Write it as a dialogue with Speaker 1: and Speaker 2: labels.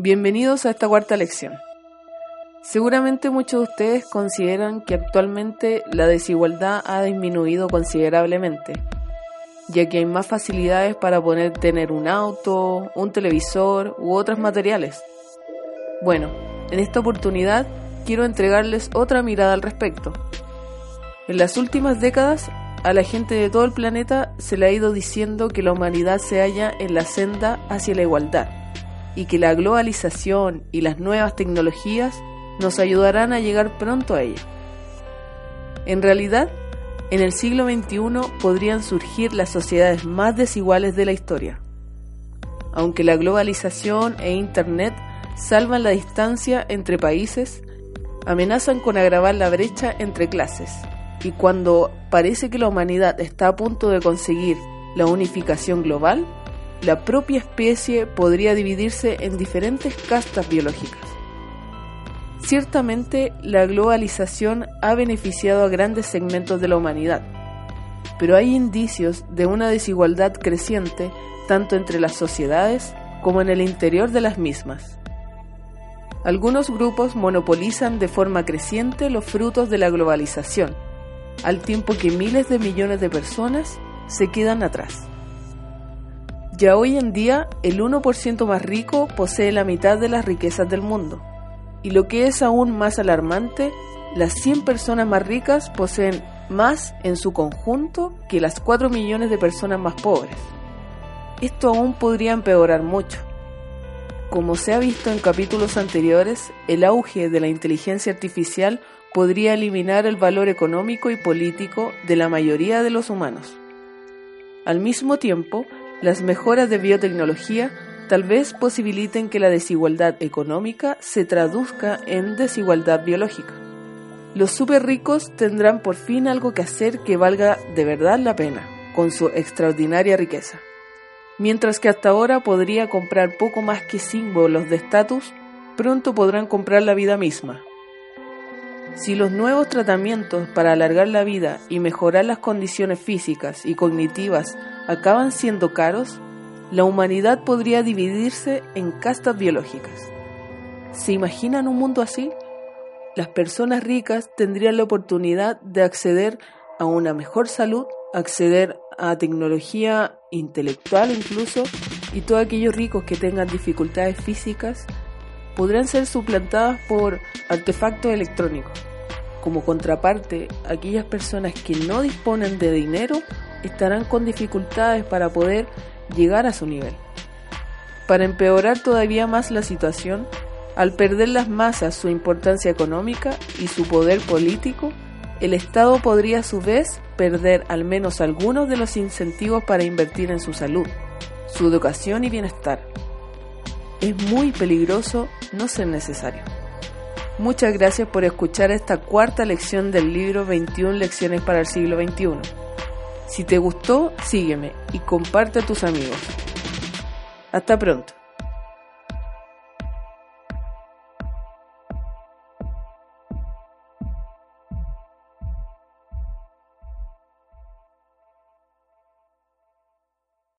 Speaker 1: Bienvenidos a esta cuarta lección. Seguramente muchos de ustedes consideran que actualmente la desigualdad ha disminuido considerablemente, ya que hay más facilidades para poder tener un auto, un televisor u otros materiales. Bueno, en esta oportunidad quiero entregarles otra mirada al respecto. En las últimas décadas, a la gente de todo el planeta se le ha ido diciendo que la humanidad se halla en la senda hacia la igualdad y que la globalización y las nuevas tecnologías nos ayudarán a llegar pronto a ella. En realidad, en el siglo XXI podrían surgir las sociedades más desiguales de la historia. Aunque la globalización e Internet salvan la distancia entre países, amenazan con agravar la brecha entre clases. Y cuando parece que la humanidad está a punto de conseguir la unificación global, la propia especie podría dividirse en diferentes castas biológicas. Ciertamente, la globalización ha beneficiado a grandes segmentos de la humanidad, pero hay indicios de una desigualdad creciente tanto entre las sociedades como en el interior de las mismas. Algunos grupos monopolizan de forma creciente los frutos de la globalización, al tiempo que miles de millones de personas se quedan atrás. Ya hoy en día, el 1% más rico posee la mitad de las riquezas del mundo. Y lo que es aún más alarmante, las 100 personas más ricas poseen más en su conjunto que las 4 millones de personas más pobres. Esto aún podría empeorar mucho. Como se ha visto en capítulos anteriores, el auge de la inteligencia artificial podría eliminar el valor económico y político de la mayoría de los humanos. Al mismo tiempo, las mejoras de biotecnología tal vez posibiliten que la desigualdad económica se traduzca en desigualdad biológica. Los super ricos tendrán por fin algo que hacer que valga de verdad la pena, con su extraordinaria riqueza. Mientras que hasta ahora podría comprar poco más que símbolos de estatus, pronto podrán comprar la vida misma. Si los nuevos tratamientos para alargar la vida y mejorar las condiciones físicas y cognitivas acaban siendo caros, la humanidad podría dividirse en castas biológicas. ¿Se imaginan un mundo así? Las personas ricas tendrían la oportunidad de acceder a una mejor salud, acceder a tecnología intelectual incluso, y todos aquellos ricos que tengan dificultades físicas podrán ser suplantadas por artefactos electrónicos. Como contraparte, aquellas personas que no disponen de dinero estarán con dificultades para poder llegar a su nivel. Para empeorar todavía más la situación, al perder las masas su importancia económica y su poder político, el Estado podría a su vez perder al menos algunos de los incentivos para invertir en su salud, su educación y bienestar. Es muy peligroso no ser necesario. Muchas gracias por escuchar esta cuarta lección del libro 21 lecciones para el siglo XXI. Si te gustó, sígueme y comparte a tus amigos. Hasta pronto.